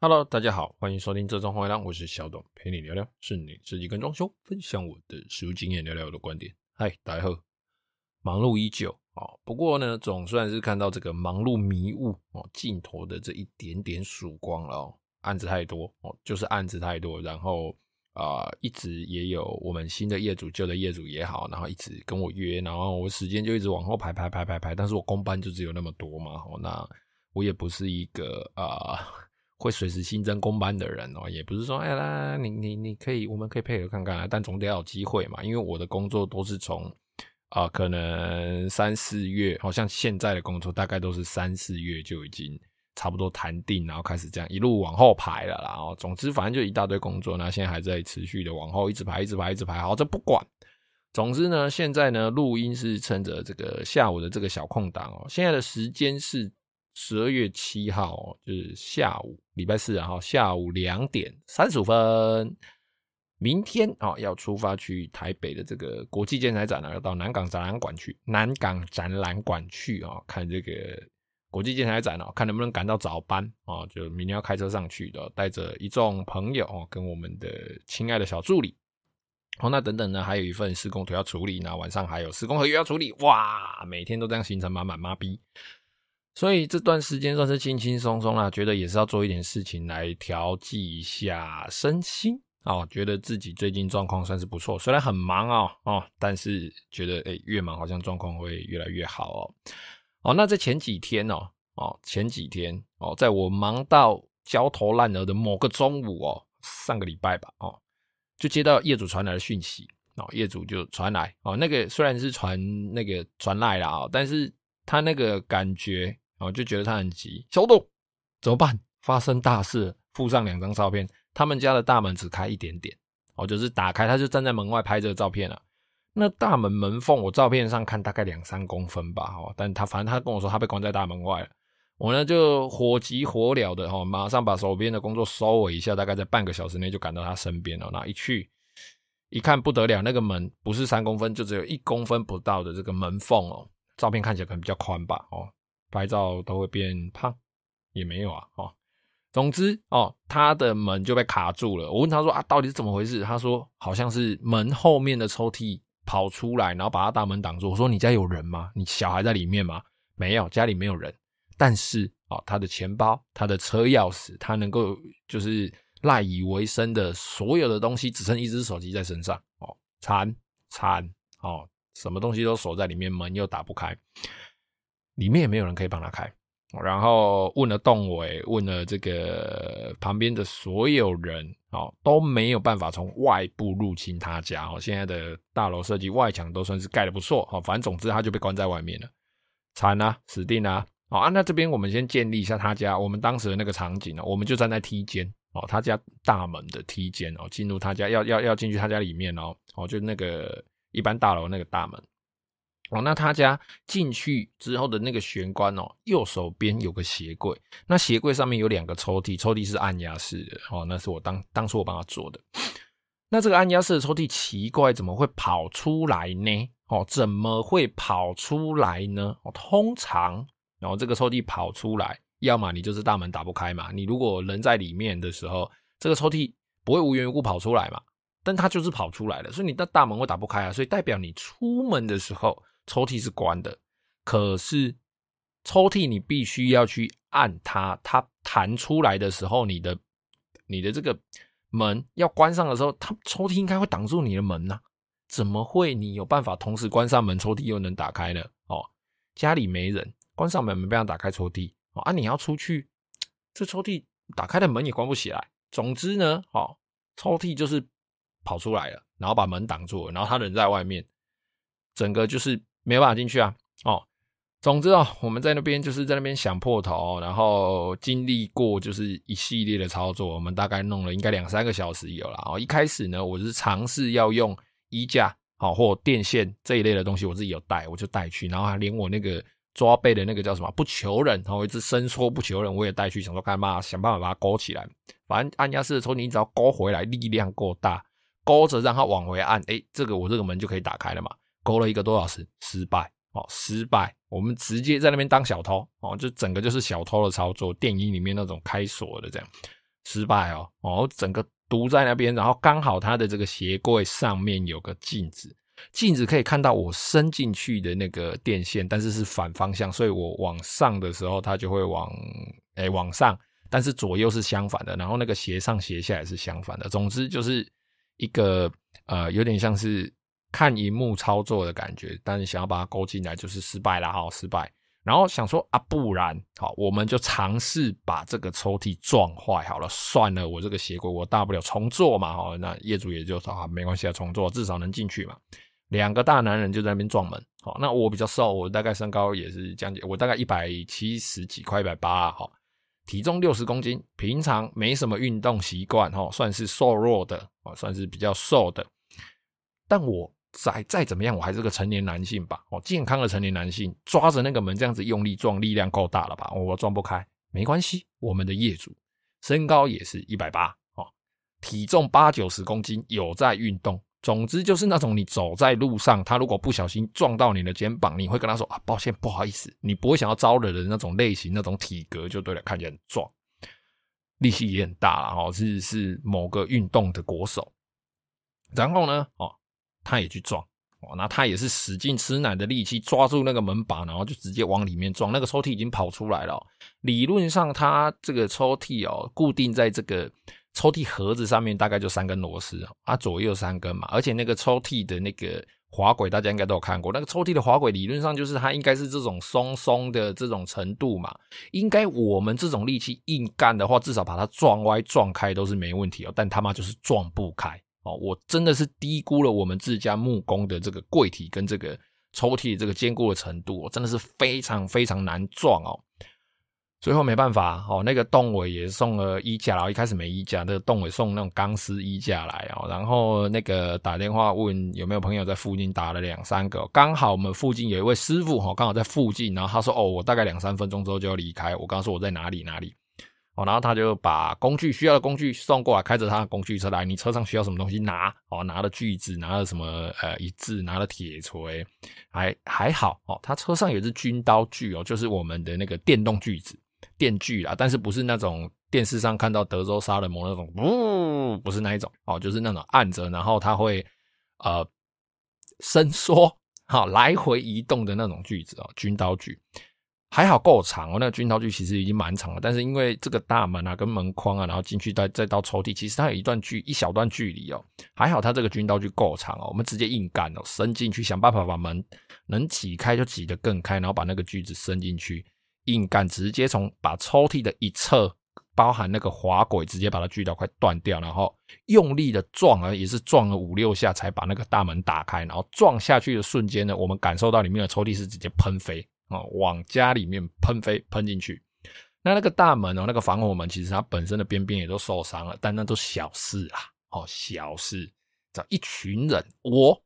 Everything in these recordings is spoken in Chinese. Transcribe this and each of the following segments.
Hello，大家好，欢迎收听《这种坏浪》，我是小董，陪你聊聊是你自己跟装修，分享我的实务经验，聊聊我的观点。嗨，大家好，忙碌已久啊，不过呢，总算是看到这个忙碌迷雾哦尽头的这一点点曙光了哦。案子太多哦，就是案子太多，然后啊、一直也有我们新的业主、旧的业主也好，然后一直跟我约，然后我时间就一直往后排排排排排，但是我工班就只有那么多嘛，哦，那我也不是一个啊。会随时新增工班的人哦，也不是说哎啦，你你你可以，我们可以配合看看啊，但总得要有机会嘛。因为我的工作都是从啊、可能三四月，好像现在的工作大概都是三四月就已经差不多谈定，然后开始这样一路往后排了啦。哦总之反正就一大堆工作，那现在还在持续的往后一直排，一直排，一直排。好，这不管。总之呢，现在呢录音是趁着这个下午的这个小空档哦。现在的时间是。十二月七号，就是下午礼拜四，然后下午两点三十五分，明天啊要出发去台北的这个国际建材展呢，要到南港展览馆去，南港展览馆去啊，看这个国际建材展哦，看能不能赶到早班啊，就明天要开车上去的，带着一众朋友哦，跟我们的亲爱的小助理，哦，那等等呢，还有一份施工图要处理，那晚上还有施工合约要处理，哇，每天都这样行程满满，妈逼。所以这段时间算是轻轻松松啦，觉得也是要做一点事情来调剂一下身心哦。觉得自己最近状况算是不错，虽然很忙哦哦，但是觉得诶越忙好像状况会越来越好哦哦。那在前几天哦哦前几天哦，在我忙到焦头烂额的某个中午哦，上个礼拜吧哦，就接到业主传来的讯息哦，业主就传来哦，那个虽然是传那个传来了啊，但是他那个感觉。哦，就觉得他很急，小董怎么办？发生大事，附上两张照片，他们家的大门只开一点点，哦，就是打开，他就站在门外拍这个照片了。那大门门缝，我照片上看大概两三公分吧，哦，但他反正他跟我说他被关在大门外了。我呢就火急火燎的，哦，马上把手边的工作收尾一下，大概在半个小时内就赶到他身边了。那一去一看不得了，那个门不是三公分，就只有一公分不到的这个门缝哦，照片看起来可能比较宽吧，哦。拍照都会变胖，也没有啊，哦，总之哦，他的门就被卡住了。我问他说啊，到底是怎么回事？他说好像是门后面的抽屉跑出来，然后把他大门挡住。我说你家有人吗？你小孩在里面吗？没有，家里没有人。但是哦，他的钱包、他的车钥匙、他能够就是赖以为生的所有的东西，只剩一只手机在身上。哦，惨惨哦，什么东西都锁在里面，门又打不开。里面也没有人可以帮他开，然后问了栋委，问了这个旁边的所有人，哦，都没有办法从外部入侵他家。哦，现在的大楼设计外墙都算是盖得不错，哦，反正总之他就被关在外面了，惨啊，死定了。哦，啊，那这边我们先建立一下他家，我们当时的那个场景呢，我们就站在梯间，哦，他家大门的梯间，哦，进入他家要要要进去他家里面哦，哦，就那个一般大楼那个大门。哦，那他家进去之后的那个玄关哦，右手边有个鞋柜，那鞋柜上面有两个抽屉，抽屉是按压式的哦，那是我当当初我帮他做的。那这个按压式的抽屉奇怪，怎么会跑出来呢？哦，怎么会跑出来呢？哦，通常，然后这个抽屉跑出来，要么你就是大门打不开嘛，你如果人在里面的时候，这个抽屉不会无缘无故跑出来嘛，但它就是跑出来了，所以你的大门会打不开啊，所以代表你出门的时候。抽屉是关的，可是抽屉你必须要去按它，它弹出来的时候，你的你的这个门要关上的时候，它抽屉应该会挡住你的门呐、怎么会你有办法同时关上门，抽屉又能打开呢？哦，家里没人，关上门没办法打开抽屉哦，啊，你要出去，这抽屉打开的门也关不起来。总之呢，哦，抽屉就是跑出来了，然后把门挡住了，然后他人在外面，整个就是。没有办法进去啊！哦，总之哦，我们在那边就是在那边想破头，然后经历过就是一系列的操作，我们大概弄了应该两三个小时有了。哦，一开始呢，我是尝试要用衣架，好或电线这一类的东西，我自己有带，我就带去，然后还连我那个抓背的那个叫什么不求人，然后一直伸缩不求人，我也带去，想说干嘛想办法把它勾起来。反正按压式的时候，你只要勾回来，力量够大，勾着让它往回按，诶，这个我这个门就可以打开了嘛。勾了一个多小时，失败哦，失败！我们直接在那边当小偷哦，就整个就是小偷的操作，电影里面那种开锁的这样。失败哦，哦，整个堵在那边，然后刚好它的这个鞋柜上面有个镜子，镜子可以看到我伸进去的那个电线，但是是反方向，所以我往上的时候，它就会往诶、欸、往上，但是左右是相反的，然后那个斜上斜下也是相反的，总之就是一个呃有点像是看荧幕操作的感觉，但是想要把它勾进来就是失败了，哈失败。然后想说啊，不然好，我们就尝试把这个抽屉撞坏好了。算了，我这个鞋柜我大不了重做嘛。好，那业主也就说啊，没关系啊，重做至少能进去嘛。两个大男人就在那边撞门。好，那我比较瘦，我大概身高也是将近，我大概一百七十几，快一百八。好，体重六十公斤，平常没什么运动习惯，哈，算是瘦弱的，算是比较瘦的。但我。再再怎么样，我还是个成年男性吧。哦，健康的成年男性抓着那个门这样子用力撞，力量够大了吧？我撞不开，没关系。我们的业主身高也是一百八，哦，体重八九十公斤，有在运动。总之就是那种你走在路上，他如果不小心撞到你的肩膀，你会跟他说啊，抱歉，不好意思。你不会想要招惹的那种类型，那种体格就对了，看起来很壮，力气也很大了。哦，是是某个运动的国手。然后呢，哦。他也去撞哦，那他也是使劲吃奶的力气抓住那个门把，然后就直接往里面撞。那个抽屉已经跑出来了。理论上，它这个抽屉哦，固定在这个抽屉盒子上面，大概就三根螺丝哦，啊，左右三根嘛。而且那个抽屉的那个滑轨，大家应该都有看过。那个抽屉的滑轨理论上就是它应该是这种松松的这种程度嘛。应该我们这种力气硬干的话，至少把它撞歪撞开都是没问题哦。但他妈就是撞不开。哦，我真的是低估了我们自家木工的这个柜体跟这个抽屉这个坚固的程度，真的是非常非常难撞哦。最后没办法，哦，那个栋委也送了衣架，然后一开始没衣架，那个栋委送那种钢丝衣架来哦，然后那个打电话问有没有朋友在附近，打了两三个，刚好我们附近有一位师傅哈，刚好在附近，然后他说哦，我大概两三分钟之后就要离开，我刚说我在哪里哪里。哦，然后他就把工具需要的工具送过来，开着他的工具车来。你车上需要什么东西拿？哦，拿了锯子，拿了什么呃一字，拿了铁锤，还还好哦。他车上有只军刀锯哦，就是我们的那个电动锯子，电锯啦，但是不是那种电视上看到德州杀人魔那种，不、不是那一种哦，就是那种按着，然后它会呃伸缩，好、哦、来回移动的那种锯子哦，军刀锯。还好够长哦，那个军刀锯其实已经蛮长了，但是因为这个大门啊跟门框啊，然后进去再再到抽屉，其实它有一段距一小段距离哦。还好它这个军刀锯够长哦，我们直接硬干哦，伸进去想办法把门能挤开就挤得更开，然后把那个锯子伸进去，硬干直接从把抽屉的一侧包含那个滑轨直接把它锯到快断掉，然后用力的撞啊，也是撞了五六下才把那个大门打开，然后撞下去的瞬间呢，我们感受到里面的抽屉是直接喷飞。哦，往家里面喷飞喷进去，那那个大门哦，那个防火门其实它本身的边边也都受伤了，但那都小事啊，哦，小事。找一群人，我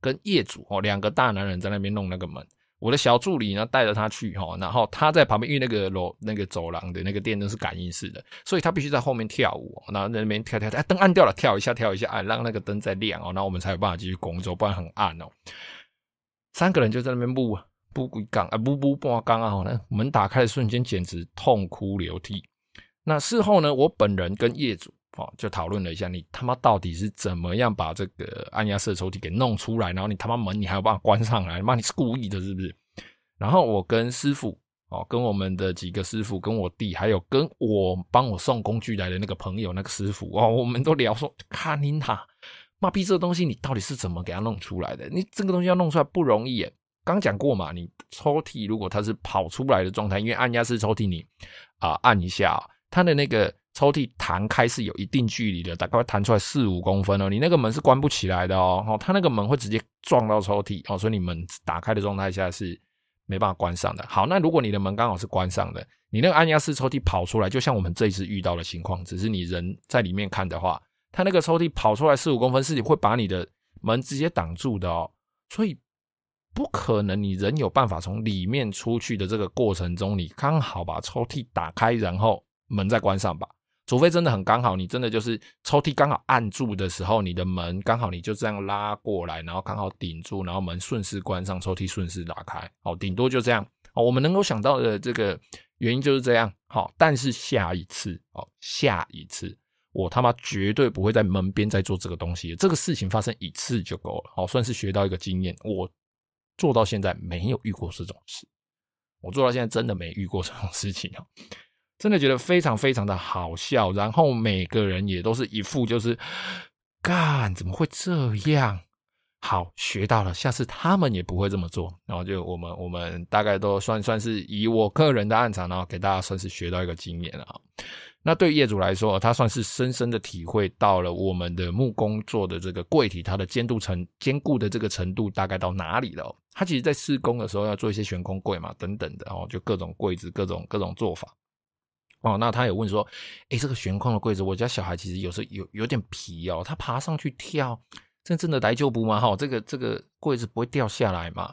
跟业主哦，两个大男人在那边弄那个门，我的小助理呢带着他去哈，然后他在旁边，因为那个楼那个走廊的那个电灯是感应式的，所以他必须在后面跳舞，然后在那边跳跳跳，灯暗掉了，跳一下跳一下，哎，让那个灯再亮哦，然后我们才有办法继续工作，不然很暗哦。三个人就在那边木。不归杠啊，不不不杠啊！那门打开的瞬间简直痛哭流涕。那事后呢，我本人跟业主哦就讨论了一下，你他妈到底是怎么样把这个按压式抽屉给弄出来？然后你他妈门你还有办法关上来？妈你是故意的，是不是？然后我跟师傅哦，跟我们的几个师傅，跟我弟，还有跟我帮我送工具来的那个朋友那个师傅哦，我们都聊说，看你他妈逼这个东西，你到底是怎么给他弄出来的？你这个东西要弄出来不容易。刚讲过嘛，你抽屉如果它是跑出来的状态，因为按压式抽屉你啊、按一下，它的那个抽屉弹开是有一定距离的，大概弹出来四五公分哦。你那个门是关不起来的哦，哦，它那个门会直接撞到抽屉哦，所以你门打开的状态下是没办法关上的。好，那如果你的门刚好是关上的，你那个按压式抽屉跑出来，就像我们这一次遇到的情况，只是你人在里面看的话，它那个抽屉跑出来四五公分是会把你的门直接挡住的哦，所以。不可能，你人有办法从里面出去的这个过程中，你刚好把抽屉打开，然后门再关上吧。除非真的很刚好，你真的就是抽屉刚好按住的时候，你的门刚好你就这样拉过来，然后刚好顶住，然后门顺势关上，抽屉顺势打开。好，顶多就这样。我们能够想到的这个原因就是这样。好，但是下一次哦，下一次我他妈绝对不会在门边再做这个东西。这个事情发生一次就够了，好，算是学到一个经验。我做到现在没有遇过这种事，我做到现在真的没遇过这种事情啊，真的觉得非常非常的好笑。然后每个人也都是一副就是，干，怎么会这样？好，学到了，下次他们也不会这么做。然后就我们我们大概都算算是以我个人的案场，然后给大家算是学到一个经验了。那对业主来说，他算是深深的体会到了我们的木工做的这个柜体，它的坚度程坚固的这个程度大概到哪里了。他其实在施工的时候要做一些悬空柜嘛，等等的哦，就各种柜子，各种各种做法。哦，那他有问说，诶，这个悬空的柜子，我家小孩其实有时候有有点皮哦，他爬上去跳。真正的来就不吗？哈，这个这个柜子不会掉下来嘛？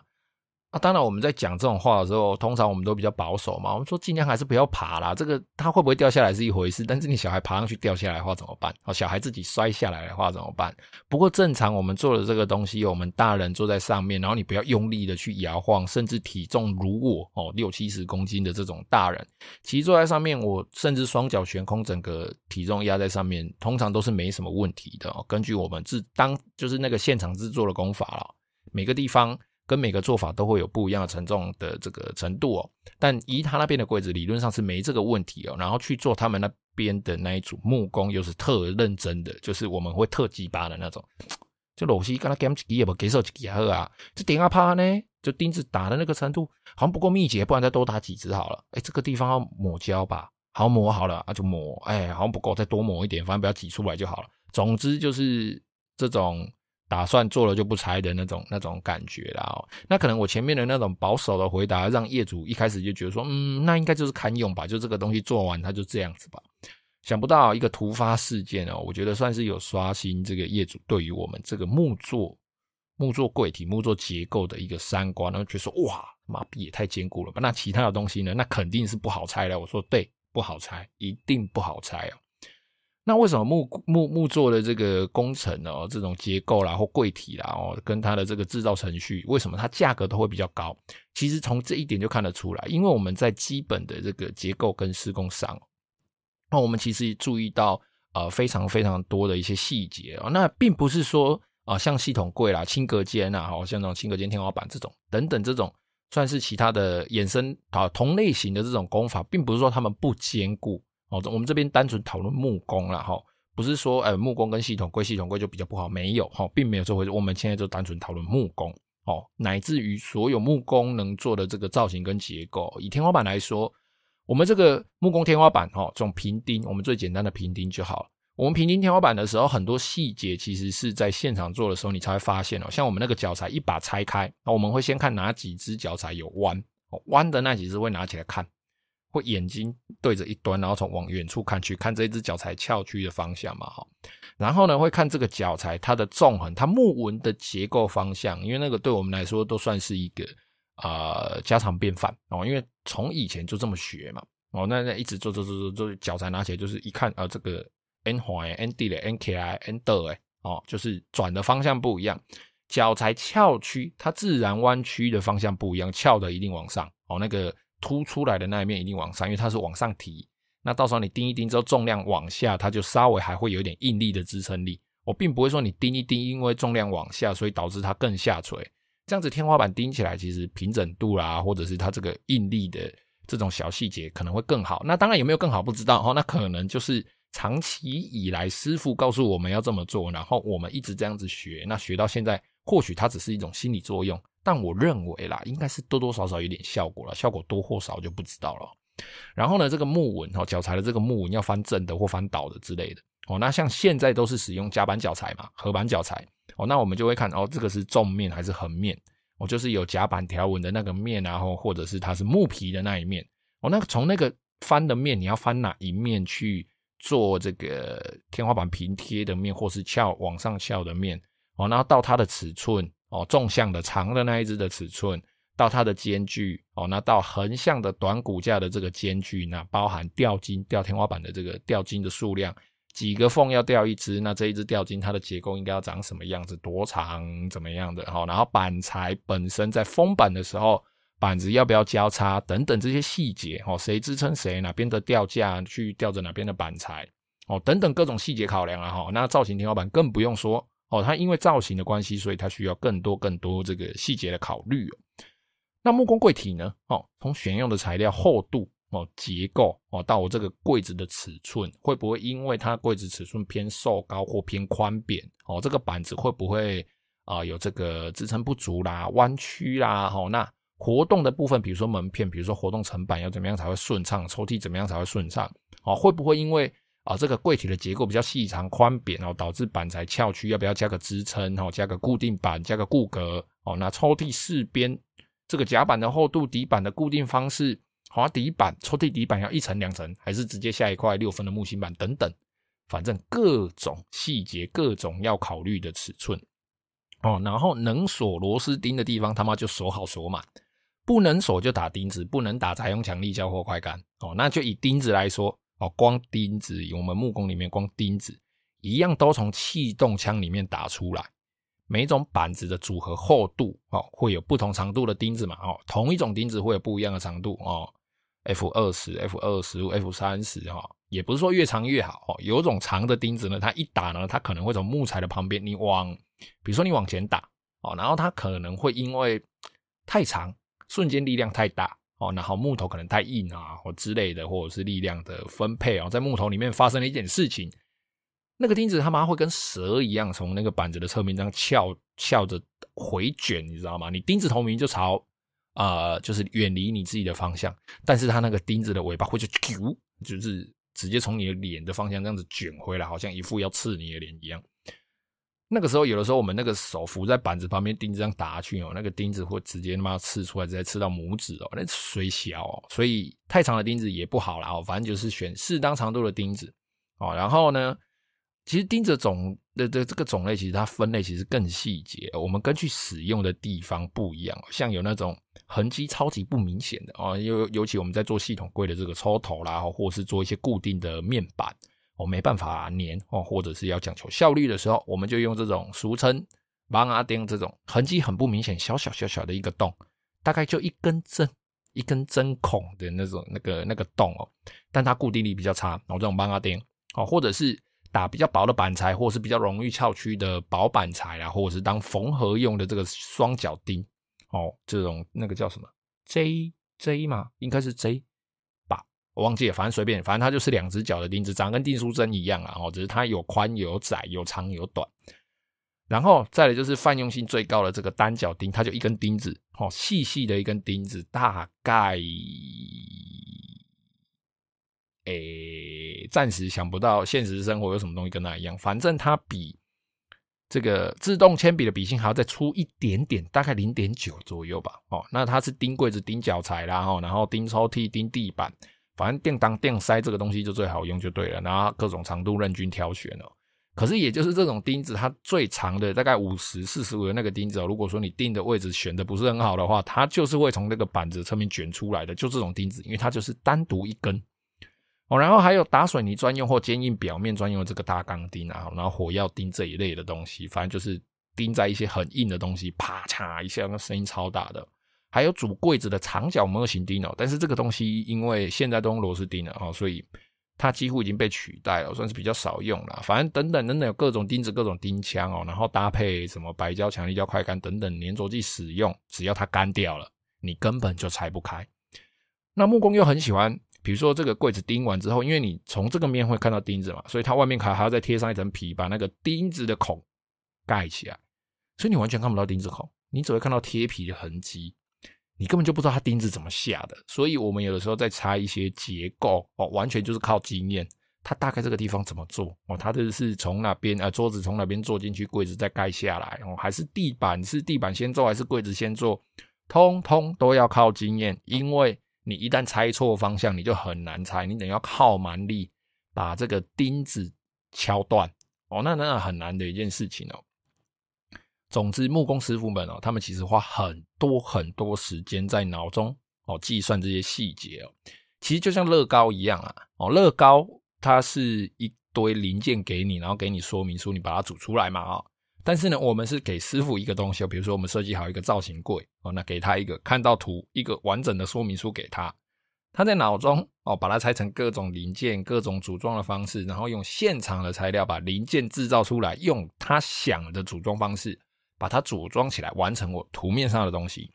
啊，当然我们在讲这种话的时候，通常我们都比较保守嘛。我们说尽量还是不要爬啦。这个它会不会掉下来是一回事，但是你小孩爬上去掉下来的话怎么办？哦，小孩自己摔下来的话怎么办？不过正常我们做的这个东西，我们大人坐在上面，然后你不要用力的去摇晃，甚至体重如我哦六七十公斤的这种大人，其实坐在上面，我甚至双脚悬空，整个体重压在上面，通常都是没什么问题的。根据我们制当就是那个现场制作的功法了，每个地方。跟每个做法都会有不一样的承重的这个程度哦，但依他那边的柜子理论上是没这个问题哦，然后去做他们那边的那一组木工又是特认真的，就是我们会特鸡巴的那种，就螺丝跟他给几也不给手几下啊，这顶下趴呢，就钉子打的那个程度好像不够密集，不然再多打几只好了，哎，这个地方要抹胶吧，好抹好了啊就抹，哎，好像不够再多抹一点，反正不要挤出来就好了，总之就是这种。打算做了就不拆的那种那种感觉啦哦，那可能我前面的那种保守的回答，让业主一开始就觉得说，嗯，那应该就是堪用吧，就这个东西做完它就这样子吧。想不到一个突发事件哦，我觉得算是有刷新这个业主对于我们这个木作木作柜体木作结构的一个三观，然后觉得说，哇，妈逼也太坚固了吧？那其他的东西呢？那肯定是不好拆了。我说对，不好拆，一定不好拆哦。那为什么木木木做的这个工程呢？这种结构啦或柜体啦哦，跟它的这个制造程序，为什么它价格都会比较高？其实从这一点就看得出来，因为我们在基本的这个结构跟施工上，那我们其实注意到呃非常非常多的一些细节啊。那并不是说啊像系统柜啦、轻隔间啊，好像那种轻隔间天花板这种等等这种，算是其他的衍生啊同类型的这种工法，并不是说他们不坚固。哦，我们这边单纯讨论木工啦，哈，不是说呃木工跟系统柜系统柜就比较不好，没有哈，并没有这回事。我们现在就单纯讨论木工，哦，乃至于所有木工能做的这个造型跟结构，以天花板来说，我们这个木工天花板哈，这种平钉，我们最简单的平钉就好了。我们平钉天花板的时候，很多细节其实是在现场做的时候你才会发现哦。像我们那个脚材一把拆开，那我们会先看哪几只脚材有弯，弯的那几只会拿起来看。会眼睛对着一端，然后从往远处看去，看这一只脚材翘曲的方向嘛，哈。然后呢，会看这个脚材它的纵横，它木纹的结构方向，因为那个对我们来说都算是一个呃家常便饭哦，因为从以前就这么学嘛，哦，那那一直做做做做做，脚材拿起来就是一看啊、呃，这个 N 环 N D 的 N K I N 的哎，哦，就是转的方向不一样，脚材翘曲，它自然弯曲的方向不一样，翘的一定往上哦，那个。凸出来的那一面一定往上，因为它是往上提。那到时候你钉一钉之后，重量往下，它就稍微还会有点应力的支撑力。我并不会说你钉一钉，因为重量往下，所以导致它更下垂。这样子天花板钉起来，其实平整度啦，或者是它这个应力的这种小细节可能会更好。那当然有没有更好不知道哈。那可能就是长期以来师傅告诉我们要这么做，然后我们一直这样子学，那学到现在，或许它只是一种心理作用。但我认为啦，应该是多多少少有点效果了，效果多或少就不知道了。然后呢，这个木纹哦，脚材的这个木纹要翻正的或翻倒的之类的哦。那像现在都是使用夹板脚材嘛，合板脚材哦，那我们就会看哦，这个是纵面还是横面哦，就是有夹板条纹的那个面啊，或或者是它是木皮的那一面哦。那从那个翻的面，你要翻哪一面去做这个天花板平贴的面，或是翘往上翘的面哦，然后到它的尺寸。哦，纵向的长的那一只的尺寸，到它的间距，哦，那到横向的短骨架的这个间距，那包含吊筋吊天花板的这个吊筋的数量，几个缝要吊一只，那这一只吊筋它的结构应该要长什么样子，多长，怎么样的，好，然后板材本身在封板的时候，板子要不要交叉等等这些细节哦，谁支撑谁，哪边的吊架去吊着哪边的板材哦，等等各种细节考量啊哈。那造型天花板更不用说哦，它因为造型的关系，所以它需要更多更多这个细节的考虑哦。那木工柜体呢？哦，从选用的材料厚度哦、结构哦，到我这个柜子的尺寸，会不会因为它柜子尺寸偏瘦高或偏宽扁哦，这个板子会不会啊、有这个支撑不足啦、弯曲啦？哦，那活动的部分，比如说门片，比如说活动层板要怎么样才会顺畅？抽屉怎么样才会顺畅？哦，会不会因为啊、这个柜体的结构比较细长宽扁哦，导致板材翘曲？要不要加个支撑？哦，加个固定板，加个固格？哦，那抽屉四边。这个夹板的厚度、底板的固定方式、滑底板、抽屉底板要一层两层，还是直接下一块六分的木芯板等等，反正各种细节、各种要考虑的尺寸哦。然后能锁螺丝钉的地方，他妈就锁好锁满；不能锁就打钉子，不能打才用强力胶或快干哦。那就以钉子来说哦，光钉子，我们木工里面光钉子一样都从气动枪里面打出来。每一种板子的组合厚度哦，会有不同长度的钉子嘛哦，同一种钉子会有不一样的长度哦，F 二十、F 二十五、F 三十哈，也不是说越长越好哦。有种长的钉子呢，它一打呢，它可能会从木材的旁边，你往，比如说你往前打哦，然后它可能会因为太长，瞬间力量太大哦，然后木头可能太硬啊或之类的，或者是力量的分配哦，在木头里面发生了一件事情。那个钉子他妈会跟蛇一样从那个板子的侧面这样翘翘着回卷，你知道吗？你钉子头明就朝呃，就是远离你自己的方向，但是它那个钉子的尾巴会就啾，就是直接从你的脸的方向这样子卷回来，好像一副要刺你的脸一样。那个时候有的时候我们那个手扶在板子旁边，钉子这样打下去哦，那个钉子会直接他妈刺出来，直接刺到拇指哦，那水小哦，所以太长的钉子也不好啦哦，反正就是选适当长度的钉子哦，然后呢。其实钉子种的的这个种类，其实它分类其实更细节。我们根据使用的地方不一样，像有那种痕迹超级不明显的哦，尤尤其我们在做系统柜的这个抽头啦，或是做一些固定的面板，我没办法粘哦，或者是要讲求效率的时候，我们就用这种俗称邦阿钉这种痕迹很不明显、小小小小的一个洞，大概就一根针、一根针孔的那种那个那个洞哦，但它固定力比较差，然后这种邦阿钉哦，或者是。打比较薄的板材，或者是比较容易翘曲的薄板材啊，或者是当缝合用的这个双角钉哦，这种那个叫什么 J J 嘛？应该是 J，我忘记了，反正随便，反正它就是两只脚的钉子，长跟订书针一样啊，哦，只是它有宽有窄，有长有短。然后再来就是泛用性最高的这个单脚钉，它就一根钉子，哦，细细的一根钉子，大概。诶，暂时想不到现实生活有什么东西跟它一样。反正它比这个自动铅笔的笔芯还要再粗一点点，大概零点九左右吧。哦，那它是钉柜子、钉脚材啦，哦，然后钉抽屉、钉地板，反正钉当钉塞这个东西就最好用就对了。然后各种长度任君挑选哦。可是也就是这种钉子，它最长的大概五十、四十五的那个钉子哦，如果说你钉的位置选的不是很好的话，它就是会从那个板子侧面卷出来的。就这种钉子，因为它就是单独一根。哦，然后还有打水泥专用或坚硬表面专用这个大钢钉啊，然后火药钉这一类的东西，反正就是钉在一些很硬的东西，啪嚓一下，那声音超大的。还有主柜子的长角模型钉哦，但是这个东西因为现在都用螺丝钉了哦，所以它几乎已经被取代了，算是比较少用了。反正等等等等，有各种钉子、各种钉枪哦，然后搭配什么白胶、强力胶、快干等等粘着剂使用，只要它干掉了，你根本就拆不开。那木工又很喜欢。比如说这个柜子钉完之后，因为你从这个面会看到钉子嘛，所以它外面还还要再贴上一层皮，把那个钉子的孔盖起来，所以你完全看不到钉子孔，你只会看到贴皮的痕迹，你根本就不知道它钉子怎么下的。所以我们有的时候在拆一些结构哦，完全就是靠经验，它大概这个地方怎么做哦，它这是从哪边呃桌子从哪边坐进去，柜子再盖下来哦，还是地板是地板先做还是柜子先做，通通都要靠经验，因为。你一旦拆错方向，你就很难拆，你等要靠蛮力把这个钉子敲断哦，那那很难的一件事情哦。总之，木工师傅们哦，他们其实花很多很多时间在脑中哦计算这些细节哦。其实就像乐高一样啊，哦，乐高它是一堆零件给你，然后给你说明书，你把它组出来嘛啊。但是呢，我们是给师傅一个东西，比如说我们设计好一个造型柜哦，那给他一个看到图一个完整的说明书给他，他在脑中哦把它拆成各种零件、各种组装的方式，然后用现场的材料把零件制造出来，用他想的组装方式把它组装起来，完成我图面上的东西。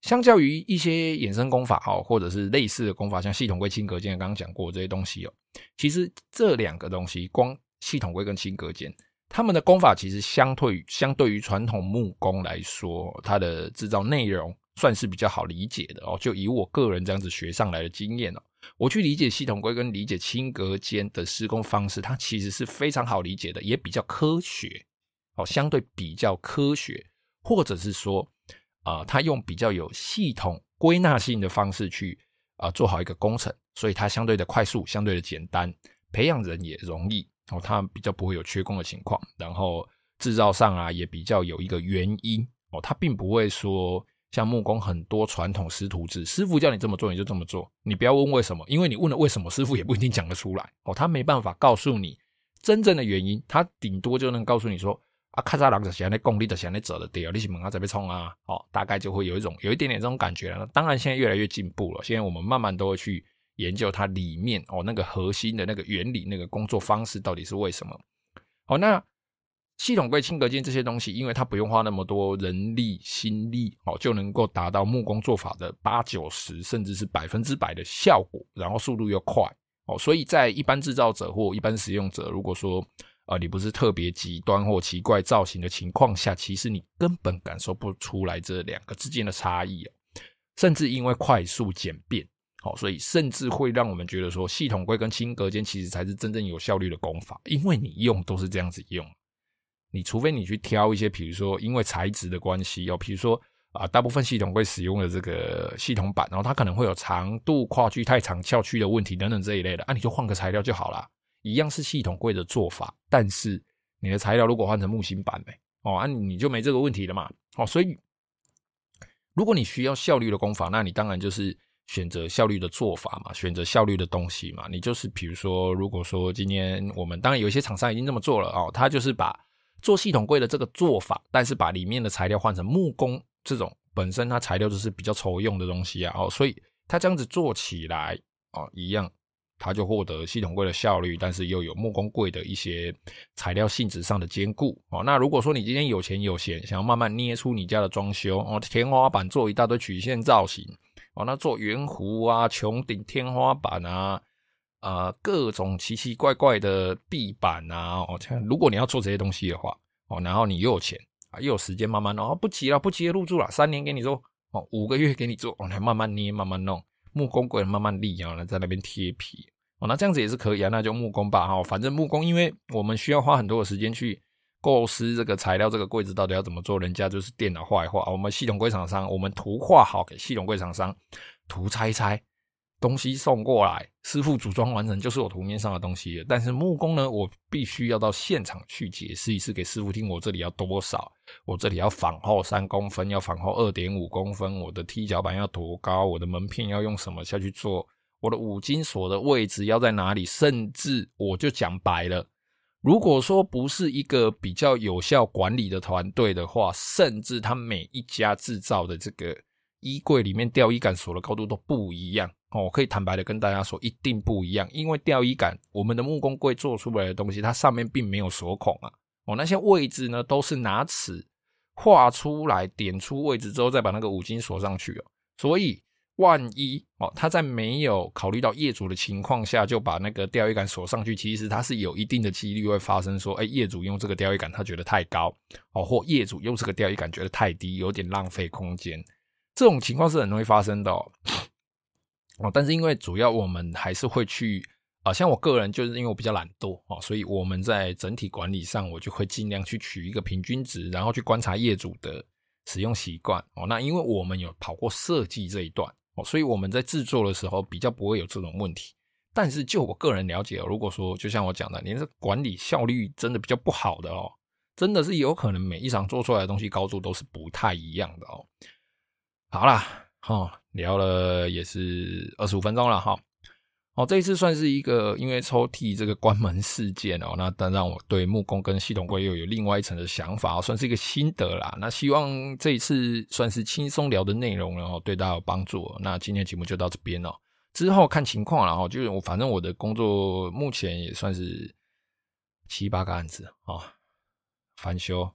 相较于一些衍生工法哦，或者是类似的工法，像系统柜、轻隔间，刚刚讲过这些东西哦，其实这两个东西，光系统柜跟轻隔间。他们的工法其实相对相对于传统木工来说，它的制造内容算是比较好理解的哦。就以我个人这样子学上来的经验哦，我去理解系统柜跟理解轻隔间的施工方式，它其实是非常好理解的，也比较科学哦，相对比较科学，或者是说啊，它用比较有系统归纳性的方式去啊做好一个工程，所以它相对的快速，相对的简单，培养人也容易。哦，它比较不会有缺工的情况，然后制造上啊也比较有一个原因哦，它并不会说像木工很多传统师徒制，师傅叫你这么做你就这么做，你不要问为什么，因为你问了为什么，师傅也不一定讲得出来哦，他没办法告诉你真正的原因，他顶多就能告诉你说啊，咔嚓啷的想那功力的想那走的掉，你是门啊这边冲啊，哦，大概就会有一种有一点点这种感觉了。当然现在越来越进步了，现在我们慢慢都会去。研究它里面哦，那个核心的那个原理，那个工作方式到底是为什么？好，那系统柜、轻隔间这些东西，因为它不用花那么多人力心力哦，就能够达到木工做法的八九十甚至是百分之百的效果，然后速度又快哦，所以在一般制造者或一般使用者，如果说啊你不是特别极端或奇怪造型的情况下，其实你根本感受不出来这两个之间的差异哦，甚至因为快速简便。好，所以甚至会让我们觉得说，系统柜跟轻隔间其实才是真正有效率的工法，因为你用都是这样子用，你除非你去挑一些，比如说因为材质的关系哦，比如说啊，大部分系统柜使用的这个系统板，然后它可能会有长度跨距太长翘曲的问题等等这一类的，啊，你就换个材料就好了，一样是系统柜的做法，但是你的材料如果换成木芯板呢，哦，啊，你就没这个问题了嘛，哦，所以如果你需要效率的工法，那你当然就是。选择效率的做法嘛，选择效率的东西嘛，你就是比如说，如果说今天我们当然有些厂商已经这么做了哦，他就是把做系统柜的这个做法，但是把里面的材料换成木工这种本身它材料就是比较抽用的东西啊，哦，所以他这样子做起来哦，一样，他就获得系统柜的效率，但是又有木工柜的一些材料性质上的兼顾哦。那如果说你今天有钱有闲，想要慢慢捏出你家的装修哦，天花板做一大堆曲线造型。哦，那做圆弧啊、穹顶、天花板啊，呃，各种奇奇怪怪的壁板啊，哦，如果你要做这些东西的话，哦，然后你又有钱啊，又有时间慢慢弄，哦，不急了，不急，入住了，三年给你做，哦，五个月给你做，哦，来慢慢捏，慢慢弄，木工柜慢慢立，然后在那边贴皮，哦，那这样子也是可以啊，那就木工吧，哈，反正木工，因为我们需要花很多的时间去。构思这个材料，这个柜子到底要怎么做？人家就是电脑画一画，我们系统柜厂商，我们图画好给系统柜厂商，图拆一拆，东西送过来，师傅组装完成就是我图面上的东西了。但是木工呢，我必须要到现场去解释一次给师傅听，我这里要多少，我这里要仿后三公分，要仿后二点五公分，我的踢脚板要多高，我的门片要用什么下去做，我的五金锁的位置要在哪里，甚至我就讲白了。如果说不是一个比较有效管理的团队的话，甚至他每一家制造的这个衣柜里面吊衣杆锁的高度都不一样哦。我可以坦白的跟大家说，一定不一样，因为吊衣杆，我们的木工柜做出来的东西，它上面并没有锁孔啊。哦，那些位置呢，都是拿尺画出来，点出位置之后，再把那个五金锁上去哦。所以。万一哦，他在没有考虑到业主的情况下，就把那个吊衣杆锁上去，其实他是有一定的几率会发生说，哎，业主用这个吊衣杆他觉得太高哦，或业主用这个吊衣杆觉得太低，有点浪费空间，这种情况是很容易发生的哦。但是因为主要我们还是会去啊，像我个人就是因为我比较懒惰哦，所以我们在整体管理上，我就会尽量去取一个平均值，然后去观察业主的使用习惯哦。那因为我们有跑过设计这一段哦。所以我们在制作的时候比较不会有这种问题，但是就我个人了解，如果说就像我讲的，你这管理效率真的比较不好的哦，真的是有可能每一场做出来的东西高度都是不太一样的哦。好啦，哈，聊了也是二十五分钟了哈，哦，这一次算是一个因为抽屉这个关门事件哦，那当然让我对木工跟系统柜又有另外一层的想法，算是一个心得啦。那希望这一次算是轻松聊的内容，然后对大家有帮助。那今天节目就到这边哦，之后看情况，然后就是我反正我的工作目前也算是七八个案子啊，翻修、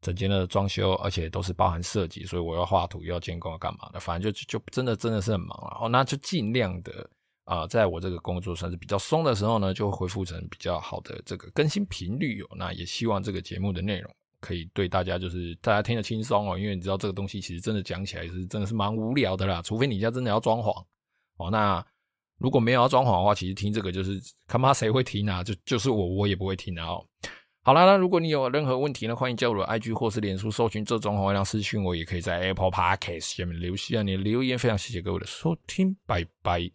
整间的装修，而且都是包含设计，所以我要画图、要监工、要干嘛的，反正就就真的真的是很忙啊。哦，那就尽量的。啊，在我这个工作算是比较松的时候呢，就会恢复成比较好的这个更新频率哦。那也希望这个节目的内容可以对大家就是大家听得轻松哦，因为你知道这个东西其实真的讲起来是真的是蛮无聊的啦，除非你家真的要装潢哦。那如果没有要装潢的话，其实听这个就是看怕谁会听啊？就就是我，我也不会听啊。哦，好啦，那如果你有任何问题呢，欢迎加入 IG 或是脸书搜寻这种红亮私讯我，也可以在 Apple Podcast 下面留下你的留言。非常谢谢各位的收听，拜拜。